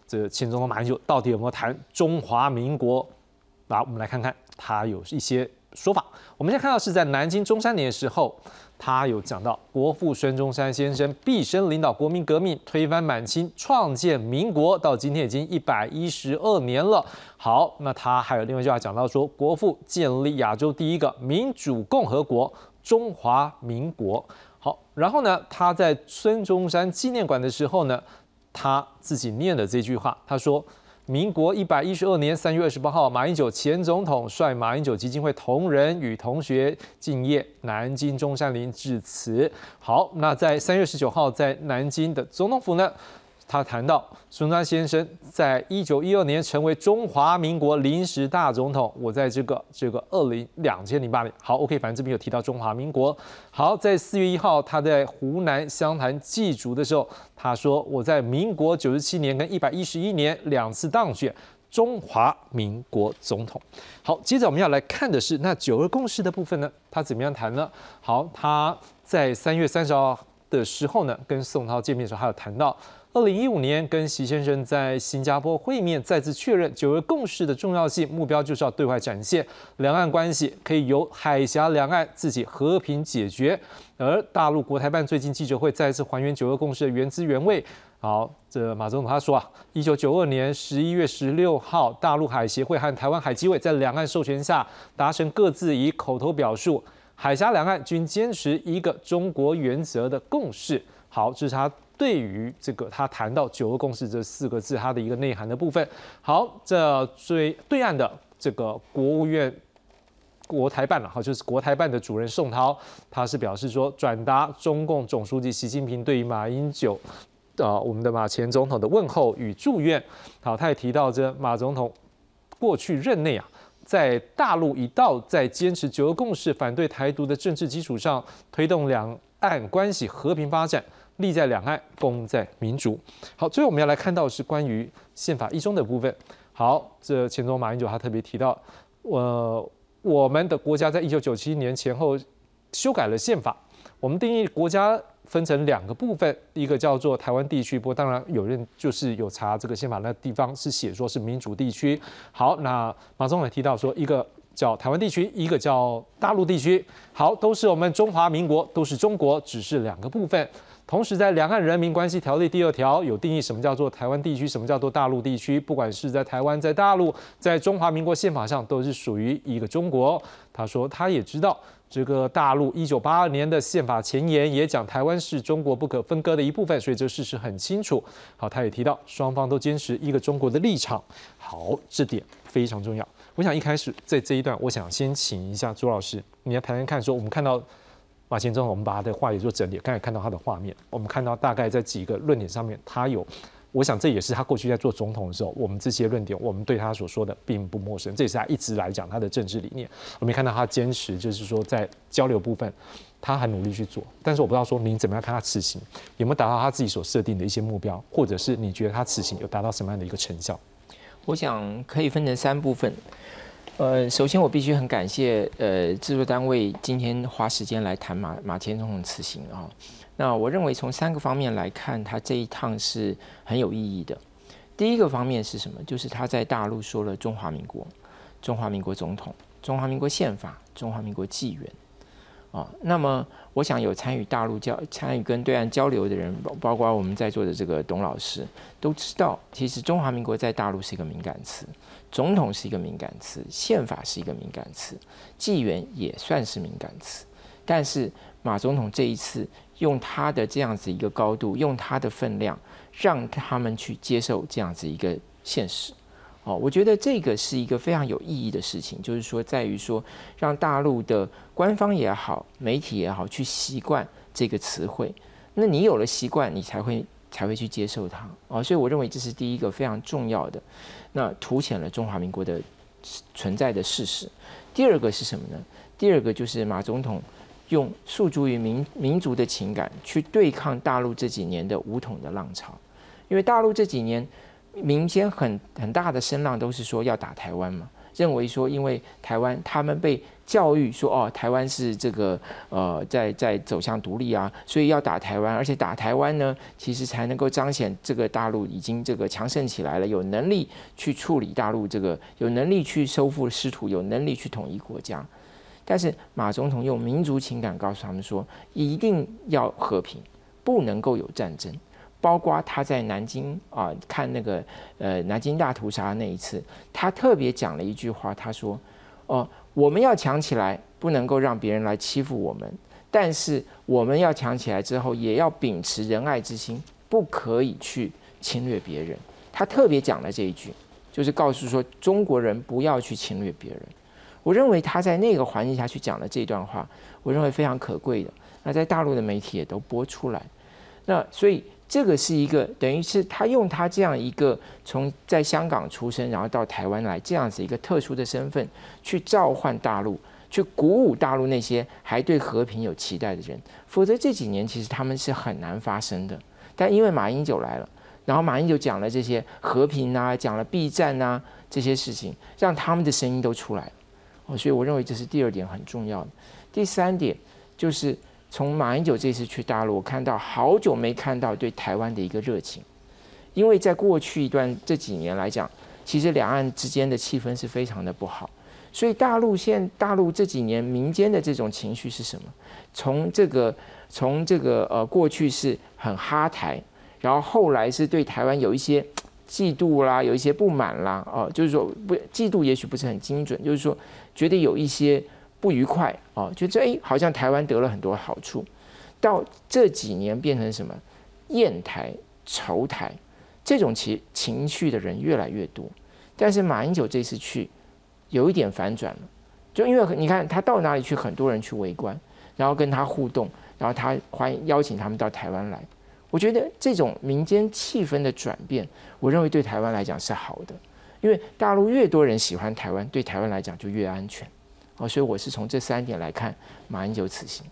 这前总统马英九到底有没有谈中华民国？来，我们来看看他有一些。说法，我们现在看到是在南京中山年的时候，他有讲到国父孙中山先生毕生领导国民革命，推翻满清，创建民国，到今天已经一百一十二年了。好，那他还有另外一句话讲到说，国父建立亚洲第一个民主共和国中华民国。好，然后呢，他在孙中山纪念馆的时候呢，他自己念的这句话，他说。民国一百一十二年三月二十八号，马英九前总统率马英九基金会同仁与同学敬业南京中山陵致辞。好，那在三月十九号，在南京的总统府呢？他谈到孙中山先生在一九一二年成为中华民国临时大总统，我在这个这个二零两千零八年，好，OK，反正这边有提到中华民国。好，在四月一号，他在湖南湘潭祭祖的时候，他说我在民国九十七年跟一百一十一年两次当选中华民国总统。好，接着我们要来看的是那九二共识的部分呢，他怎么样谈呢？好，他在三月三十号的时候呢，跟宋涛见面的时候，他有谈到。二零一五年跟习先生在新加坡会面，再次确认九二共识的重要性，目标就是要对外展现两岸关系可以由海峡两岸自己和平解决。而大陆国台办最近记者会再次还原九二共识的原汁原味。好，这马总统他说啊，一九九二年十一月十六号，大陆海协会和台湾海基委在两岸授权下达成各自以口头表述，海峡两岸均坚持一个中国原则的共识。好，这是他。对于这个，他谈到“九二共识”这四个字，它的一个内涵的部分。好，这最对岸的这个国务院国台办了，哈，就是国台办的主任宋涛，他是表示说，转达中共总书记习近平对于马英九，呃，我们的马前总统的问候与祝愿。好，他也提到这马总统过去任内啊，在大陆一道在坚持“九二共识”、反对台独的政治基础上，推动两岸关系和平发展。利在两岸，功在民主。好，最后我们要来看到是关于宪法一中的部分。好，这前总马英九他特别提到，呃，我们的国家在一九九七年前后修改了宪法。我们定义国家分成两个部分，一个叫做台湾地区，不过当然有人就是有查这个宪法那地方是写说是民主地区。好，那马总统提到说，一个叫台湾地区，一个叫大陆地区。好，都是我们中华民国，都是中国，只是两个部分。同时，在《两岸人民关系条例》第二条有定义什么叫做台湾地区，什么叫做大陆地区。不管是在台湾、在大陆、在中华民国宪法上，都是属于一个中国。他说，他也知道这个大陆一九八二年的宪法前言也讲台湾是中国不可分割的一部分，所以这事实很清楚。好，他也提到双方都坚持一个中国的立场。好，这点非常重要。我想一开始在这一段，我想先请一下朱老师，你来谈谈看，说我们看到。马前总统，我们把他的话也做整理。刚才看到他的画面，我们看到大概在几个论点上面，他有，我想这也是他过去在做总统的时候，我们这些论点，我们对他所说的并不陌生。这也是他一直来讲他的政治理念。我们看到他坚持，就是说在交流部分，他很努力去做。但是我不知道说您怎么样看他此行有没有达到他自己所设定的一些目标，或者是你觉得他此行有达到什么样的一个成效？我想可以分成三部分。呃，首先我必须很感谢呃制作单位今天花时间来谈马马前总统辞行啊。那我认为从三个方面来看，他这一趟是很有意义的。第一个方面是什么？就是他在大陆说了中华民国、中华民国总统、中华民国宪法、中华民国纪元。啊，那么我想有参与大陆交、参与跟对岸交流的人，包包括我们在座的这个董老师，都知道，其实中华民国在大陆是一个敏感词，总统是一个敏感词，宪法是一个敏感词，纪元也算是敏感词。但是马总统这一次用他的这样子一个高度，用他的分量，让他们去接受这样子一个现实。哦，我觉得这个是一个非常有意义的事情，就是说在于说让大陆的官方也好，媒体也好，去习惯这个词汇。那你有了习惯，你才会才会去接受它。哦，所以我认为这是第一个非常重要的，那凸显了中华民国的存在的事实。第二个是什么呢？第二个就是马总统用诉诸于民民族的情感去对抗大陆这几年的武统的浪潮，因为大陆这几年。民间很很大的声浪都是说要打台湾嘛，认为说因为台湾他们被教育说哦台湾是这个呃在在走向独立啊，所以要打台湾，而且打台湾呢，其实才能够彰显这个大陆已经这个强盛起来了，有能力去处理大陆这个，有能力去收复失土，有能力去统一国家。但是马总统用民族情感告诉他们说，一定要和平，不能够有战争。包括他在南京啊看那个呃南京大屠杀那一次，他特别讲了一句话，他说：“哦，我们要强起来，不能够让别人来欺负我们，但是我们要强起来之后，也要秉持仁爱之心，不可以去侵略别人。”他特别讲了这一句，就是告诉说中国人不要去侵略别人。我认为他在那个环境下去讲了这段话，我认为非常可贵的。那在大陆的媒体也都播出来，那所以。这个是一个等于是他用他这样一个从在香港出生，然后到台湾来这样子一个特殊的身份，去召唤大陆，去鼓舞大陆那些还对和平有期待的人。否则这几年其实他们是很难发生的。但因为马英九来了，然后马英九讲了这些和平啊，讲了避战啊这些事情，让他们的声音都出来了。哦，所以我认为这是第二点很重要的。第三点就是。从马英九这次去大陆，我看到好久没看到对台湾的一个热情，因为在过去一段这几年来讲，其实两岸之间的气氛是非常的不好，所以大陆现大陆这几年民间的这种情绪是什么？从这个从这个呃过去是很哈台，然后后来是对台湾有一些嫉妒啦，有一些不满啦，哦，就是说不嫉妒也许不是很精准，就是说觉得有一些。不愉快哦，就这哎，好像台湾得了很多好处，到这几年变成什么厌台、仇台这种情情绪的人越来越多。但是马英九这次去有一点反转了，就因为你看他到哪里去，很多人去围观，然后跟他互动，然后他欢迎邀请他们到台湾来。我觉得这种民间气氛的转变，我认为对台湾来讲是好的，因为大陆越多人喜欢台湾，对台湾来讲就越安全。哦，所以我是从这三点来看马英九此行，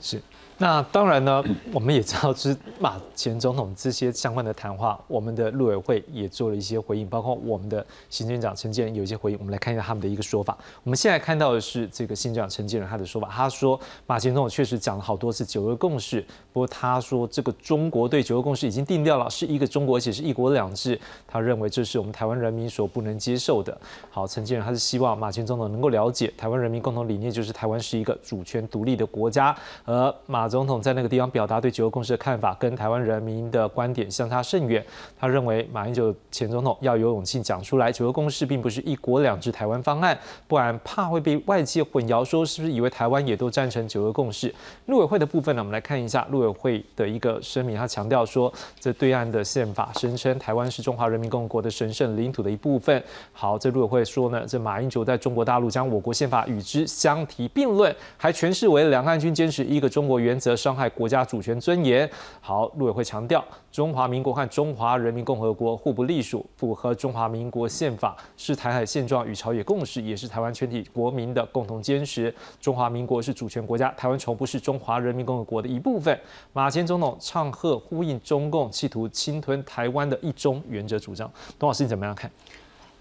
是。那当然呢，我们也知道，是马前总统这些相关的谈话，我们的陆委会也做了一些回应，包括我们的行政长陈建仁有一些回应。我们来看一下他们的一个说法。我们现在看到的是这个行政长陈建仁他的说法，他说马前总统确实讲了好多次九二共识，不过他说这个中国对九二共识已经定掉了，是一个中国，而且是一国两制。他认为这是我们台湾人民所不能接受的。好，陈建仁他是希望马前总统能够了解台湾人民共同理念，就是台湾是一个主权独立的国家，而马。总统在那个地方表达对九二共识的看法，跟台湾人民的观点相差甚远。他认为马英九前总统要有勇气讲出来，九二共识并不是一国两制台湾方案，不然怕会被外界混淆，说是不是以为台湾也都赞成九二共识。陆委会的部分呢，我们来看一下陆委会的一个声明，他强调说，这对岸的宪法声称台湾是中华人民共和国的神圣领土的一部分。好，这陆委会说呢，这马英九在中国大陆将我国宪法与之相提并论，还诠释为两岸均坚持一个中国原。则伤害国家主权尊严。好，陆委会强调，中华民国和中华人民共和国互不隶属，符合中华民国宪法，是台海现状与朝野共识，也是台湾全体国民的共同坚持。中华民国是主权国家，台湾从不是中华人民共和国的一部分。马前总统唱和呼应中共企图侵吞台湾的一中原则主张。董老师，你怎么样看？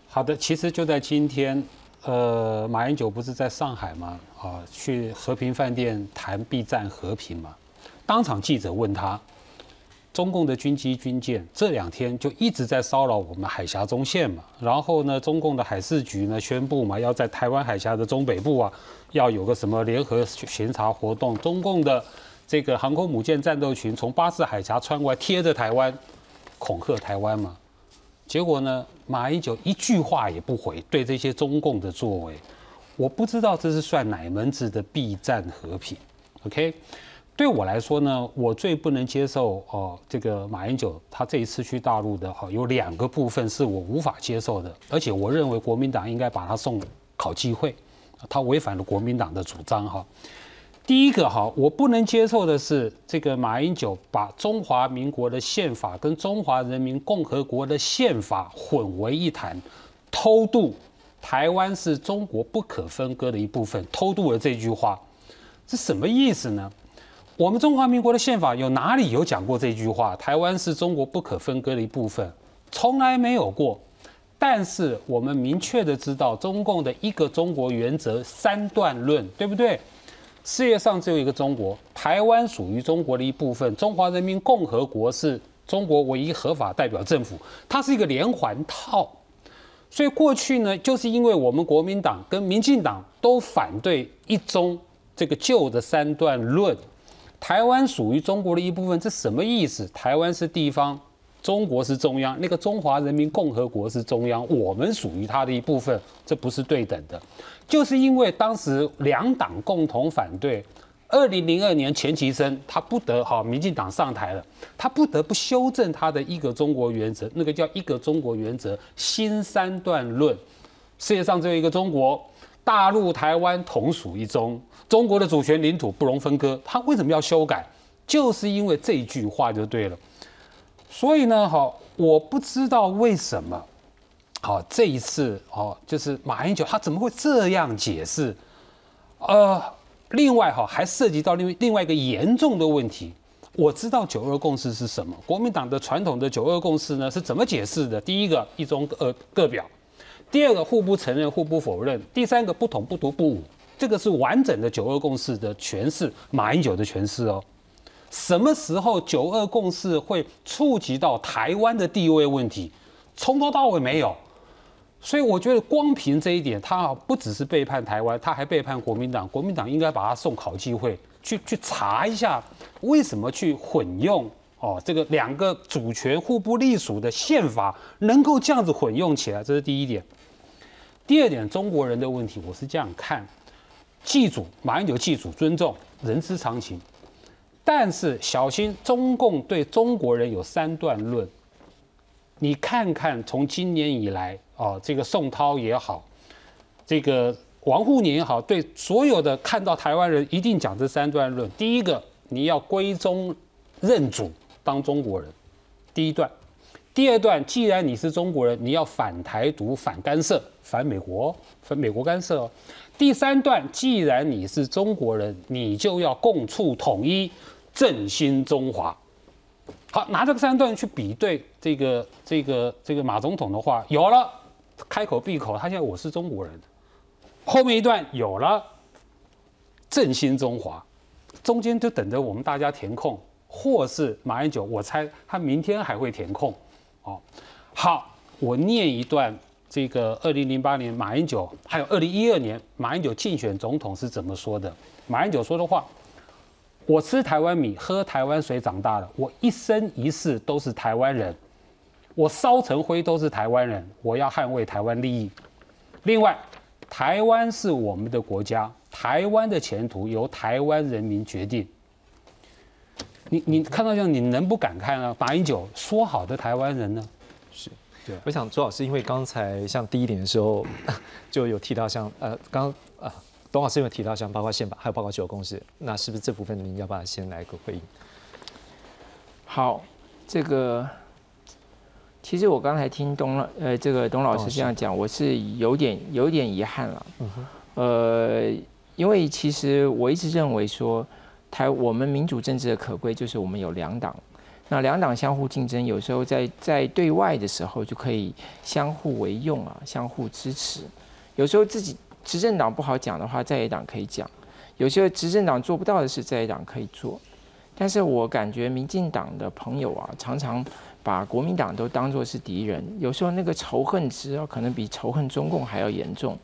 好的，其实就在今天。呃，马英九不是在上海吗？啊，去和平饭店谈避战和平嘛。当场记者问他，中共的军机军舰这两天就一直在骚扰我们海峡中线嘛。然后呢，中共的海事局呢宣布嘛，要在台湾海峡的中北部啊，要有个什么联合巡查活动。中共的这个航空母舰战斗群从巴士海峡穿过来，贴着台湾，恐吓台湾嘛。结果呢？马英九一句话也不回，对这些中共的作为，我不知道这是算哪门子的避战和平。OK，对我来说呢，我最不能接受哦，这个马英九他这一次去大陆的哈，有两个部分是我无法接受的，而且我认为国民党应该把他送考机会，他违反了国民党的主张哈。第一个哈，我不能接受的是这个马英九把中华民国的宪法跟中华人民共和国的宪法混为一谈，偷渡台湾是中国不可分割的一部分，偷渡了这句话。是什么意思呢？我们中华民国的宪法有哪里有讲过这句话？台湾是中国不可分割的一部分，从来没有过。但是我们明确的知道，中共的一个中国原则三段论，对不对？世界上只有一个中国，台湾属于中国的一部分，中华人民共和国是中国唯一合法代表政府，它是一个连环套。所以过去呢，就是因为我们国民党跟民进党都反对一中。这个旧的三段论，台湾属于中国的一部分，这什么意思？台湾是地方，中国是中央，那个中华人民共和国是中央，我们属于它的一部分，这不是对等的。就是因为当时两党共同反对，二零零二年钱其琛他不得好，民进党上台了，他不得不修正他的一个中国原则，那个叫一个中国原则新三段论，世界上只有一个中国，大陆台湾同属一中。中国的主权领土不容分割，他为什么要修改？就是因为这句话就对了。所以呢，好，我不知道为什么，好，这一次哦，就是马英九他怎么会这样解释？呃，另外哈，还涉及到另另外一个严重的问题。我知道九二共识是什么，国民党的传统的九二共识呢是怎么解释的？第一个一中呃各表，第二个互不承认互不否认，第三个不统不独不武。这个是完整的九二共识的诠释，马英九的诠释哦。什么时候九二共识会触及到台湾的地位问题？从头到尾没有。所以我觉得光凭这一点，他不只是背叛台湾，他还背叛国民党。国民党应该把他送考纪会去去查一下，为什么去混用哦这个两个主权互不隶属的宪法能够这样子混用起来？这是第一点。第二点，中国人的问题，我是这样看。记住，马英九记住，尊重，人之常情。但是小心，中共对中国人有三段论。你看看，从今年以来，哦，这个宋涛也好，这个王沪宁也好，对所有的看到台湾人，一定讲这三段论。第一个，你要归宗认祖，当中国人，第一段。第二段，既然你是中国人，你要反台独、反干涉、反美国、反美国干涉。第三段，既然你是中国人，你就要共促统一，振兴中华。好，拿这个三段去比对这个这个这个马总统的话，有了，开口闭口，他现在我是中国人。后面一段有了，振兴中华，中间就等着我们大家填空，或是马英九，我猜他明天还会填空。哦，好，我念一段。这个二零零八年马英九，还有二零一二年马英九竞选总统是怎么说的？马英九说的话：“我吃台湾米，喝台湾水长大的，我一生一世都是台湾人，我烧成灰都是台湾人，我要捍卫台湾利益。另外，台湾是我们的国家，台湾的前途由台湾人民决定。你你看到这样，你能不感慨呢？马英九说好的台湾人呢？”是，对我想周老师，因为刚才像第一点的时候 就有提到，像呃，刚啊，董老师有提到像包括宪法，还有包括九公司，那是不是这部分您要不要先来个回应？好，这个其实我刚才听董老呃这个董老师这样讲，我是有点有点遗憾了。嗯。呃，因为其实我一直认为说，台我们民主政治的可贵就是我们有两党。那两党相互竞争，有时候在在对外的时候就可以相互为用啊，相互支持。有时候自己执政党不好讲的话，在野党可以讲；有些执政党做不到的事，在野党可以做。但是我感觉民进党的朋友啊，常常把国民党都当作是敌人，有时候那个仇恨值啊，可能比仇恨中共还要严重，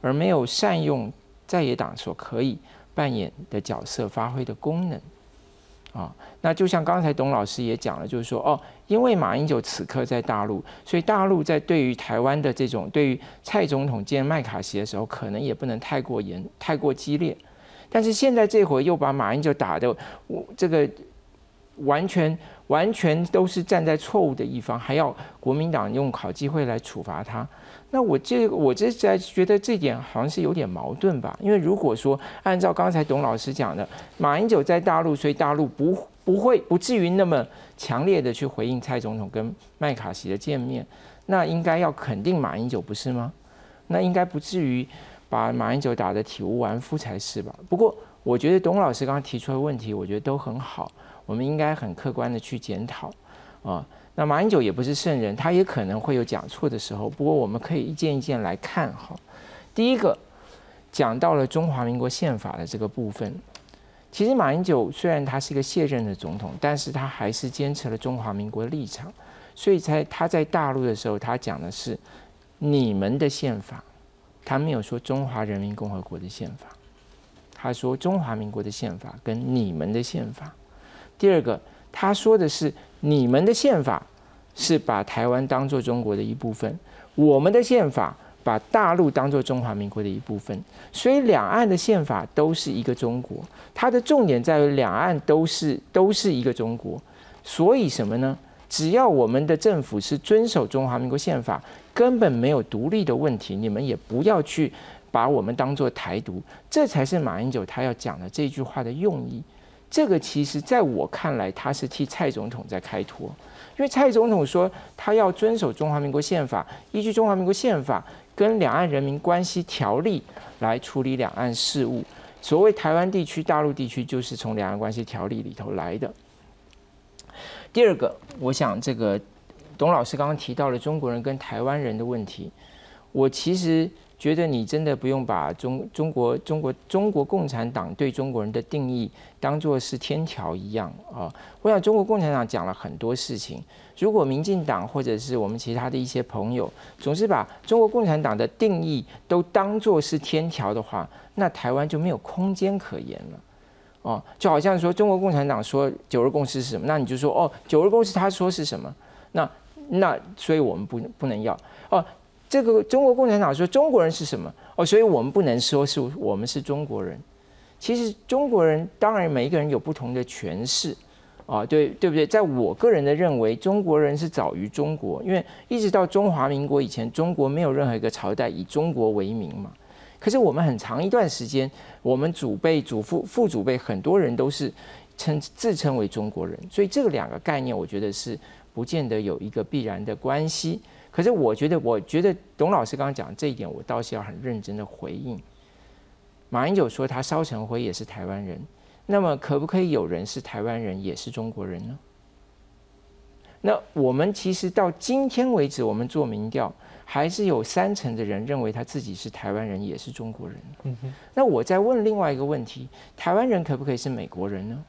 而没有善用在野党所可以扮演的角色、发挥的功能。啊，那就像刚才董老师也讲了，就是说，哦，因为马英九此刻在大陆，所以大陆在对于台湾的这种对于蔡总统见麦卡锡的时候，可能也不能太过严、太过激烈。但是现在这回又把马英九打的，我这个完全完全都是站在错误的一方，还要国民党用考机会来处罚他。那我这我这在觉得这点好像是有点矛盾吧？因为如果说按照刚才董老师讲的，马英九在大陆，所以大陆不不会不至于那么强烈的去回应蔡总统跟麦卡锡的见面，那应该要肯定马英九不是吗？那应该不至于把马英九打得体无完肤才是吧？不过我觉得董老师刚刚提出的问题，我觉得都很好，我们应该很客观的去检讨啊。那马英九也不是圣人，他也可能会有讲错的时候。不过我们可以一件一件来看哈。第一个讲到了中华民国宪法的这个部分，其实马英九虽然他是一个卸任的总统，但是他还是坚持了中华民国的立场，所以才他在大陆的时候，他讲的是你们的宪法，他没有说中华人民共和国的宪法，他说中华民国的宪法跟你们的宪法。第二个，他说的是。你们的宪法是把台湾当做中国的一部分，我们的宪法把大陆当做中华民国的一部分，所以两岸的宪法都是一个中国。它的重点在于两岸都是都是一个中国，所以什么呢？只要我们的政府是遵守中华民国宪法，根本没有独立的问题。你们也不要去把我们当做台独，这才是马英九他要讲的这句话的用意。这个其实在我看来，他是替蔡总统在开脱，因为蔡总统说他要遵守中华民国宪法，依据中华民国宪法跟两岸人民关系条例来处理两岸事务。所谓台湾地区、大陆地区，就是从两岸关系条例里头来的。第二个，我想这个董老师刚刚提到了中国人跟台湾人的问题，我其实。觉得你真的不用把中中国中国中国共产党对中国人的定义当做是天条一样啊！我想中国共产党讲了很多事情，如果民进党或者是我们其他的一些朋友总是把中国共产党的定义都当做是天条的话，那台湾就没有空间可言了哦！就好像说中国共产党说九二共识是什么，那你就说哦，九二共识他说是什么？那那所以我们不不能要哦。这个中国共产党说中国人是什么哦，所以我们不能说是我们是中国人。其实中国人当然每一个人有不同的诠释啊，对对不对？在我个人的认为，中国人是早于中国，因为一直到中华民国以前，中国没有任何一个朝代以中国为名嘛。可是我们很长一段时间，我们祖辈、祖父、父祖辈很多人都是称自称为中国人，所以这个两个概念，我觉得是不见得有一个必然的关系。可是我觉得，我觉得董老师刚刚讲这一点，我倒是要很认真的回应。马英九说他烧成灰也是台湾人，那么可不可以有人是台湾人也是中国人呢？那我们其实到今天为止，我们做民调，还是有三成的人认为他自己是台湾人也是中国人。嗯。那我再问另外一个问题：台湾人可不可以是美国人呢？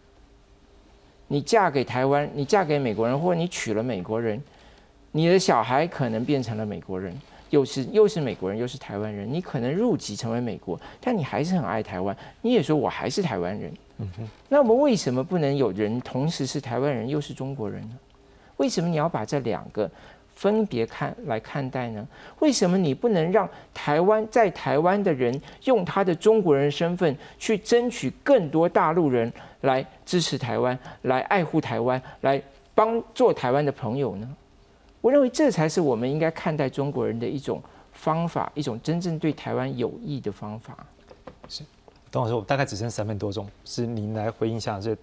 你嫁给台湾，你嫁给美国人，或者你娶了美国人？你的小孩可能变成了美国人，又是又是美国人，又是台湾人。你可能入籍成为美国，但你还是很爱台湾。你也说我还是台湾人。嗯哼。那我们为什么不能有人同时是台湾人又是中国人呢？为什么你要把这两个分别看来看待呢？为什么你不能让台湾在台湾的人用他的中国人身份去争取更多大陆人来支持台湾、来爱护台湾、来帮做台湾的朋友呢？我认为这才是我们应该看待中国人的一种方法，一种真正对台湾有益的方法。是，董老师，我大概只剩三分多钟，是您来回应一下这。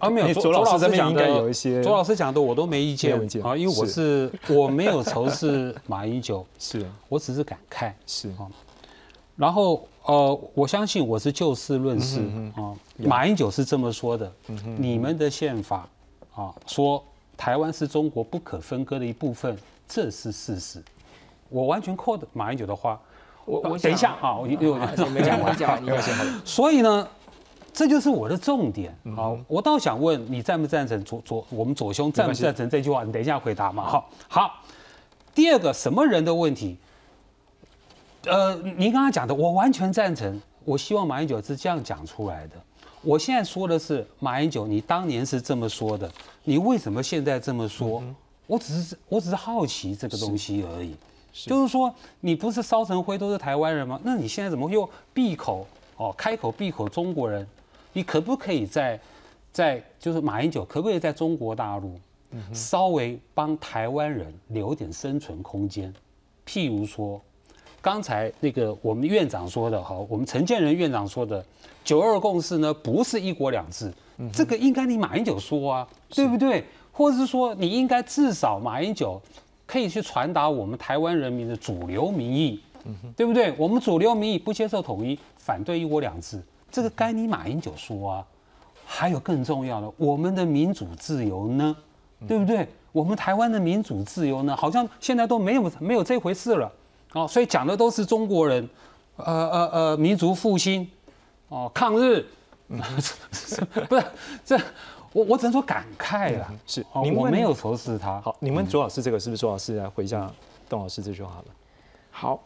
啊，没有，左老师这边应该有一些。左老师讲的我都没意见啊，因为我是我没有仇视马英九，是我只是感慨是啊。然后呃，我相信我是就事论事啊。马英九是这么说的，你们的宪法啊说。台湾是中国不可分割的一部分，这是事实。我完全扣的马英九的话。我我等一下啊，我我没讲 完讲，你先。所以呢，这就是我的重点。好，我倒想问你赞不赞成左左我们左兄赞不赞成这句话？你等一下回答嘛。好，好。第二个什么人的问题？呃，您刚刚讲的我完全赞成。我希望马英九是这样讲出来的。我现在说的是马英九，你当年是这么说的。你为什么现在这么说？我只是我只是好奇这个东西而已。就是说，你不是烧成灰都是台湾人吗？那你现在怎么又闭口哦，开口闭口中国人，你可不可以在在就是马英九可不可以在中国大陆稍微帮台湾人留点生存空间？譬如说，刚才那个我们院长说的哈，我们陈建仁院长说的“九二共识”呢，不是一国两制，这个应该你马英九说啊，对不对？或者是说，你应该至少马英九可以去传达我们台湾人民的主流民意，对不对？我们主流民意不接受统一，反对一国两制，这个该你马英九说啊。还有更重要的，我们的民主自由呢，对不对？我们台湾的民主自由呢，好像现在都没有没有这回事了，哦，所以讲的都是中国人，呃呃呃，民族复兴，哦，抗日，不是这。我我只能说感慨了，是，我没有仇视他。好，你们卓老师这个是不是卓老师来回一下董老师这句话了？好，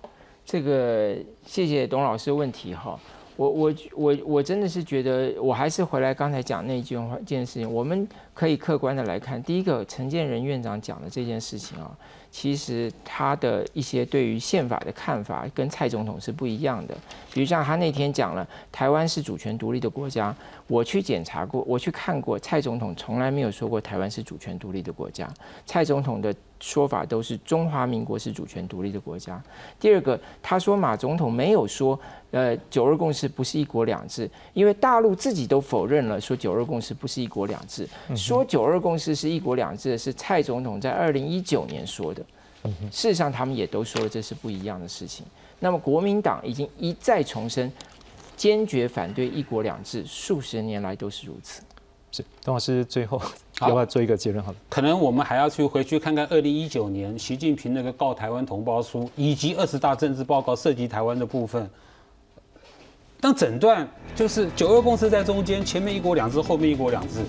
这个谢谢董老师问题哈。我我我我真的是觉得，我还是回来刚才讲那句话，这件事情，我们可以客观的来看。第一个，陈建仁院长讲的这件事情啊。其实他的一些对于宪法的看法跟蔡总统是不一样的。比如像他那天讲了，台湾是主权独立的国家。我去检查过，我去看过，蔡总统从来没有说过台湾是主权独立的国家。蔡总统的说法都是中华民国是主权独立的国家。第二个，他说马总统没有说，呃，九二共识不是一国两制，因为大陆自己都否认了，说九二共识不是一国两制。说九二共识是一国两制的是蔡总统在二零一九年说的。事实上，他们也都说了这是不一样的事情。那么，国民党已经一再重申，坚决反对一国两制，数十年来都是如此。是，董老师最后要不要做一个结论？好了，可能我们还要去回去看看二零一九年习近平那个告台湾同胞书，以及二十大政治报告涉及台湾的部分。当整段就是九二共识在中间，前面一国两制，后面一国两制，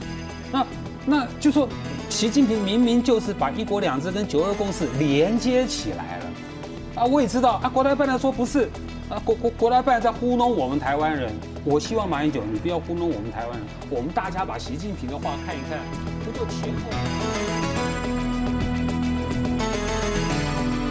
那那就说。习近平明明就是把一国两制跟九二共识连接起来了，啊，我也知道啊，国台办来说不是，啊，国国国台办在糊弄我们台湾人。我希望马英九你不要糊弄我们台湾人，我们大家把习近平的话看一看，不就前后。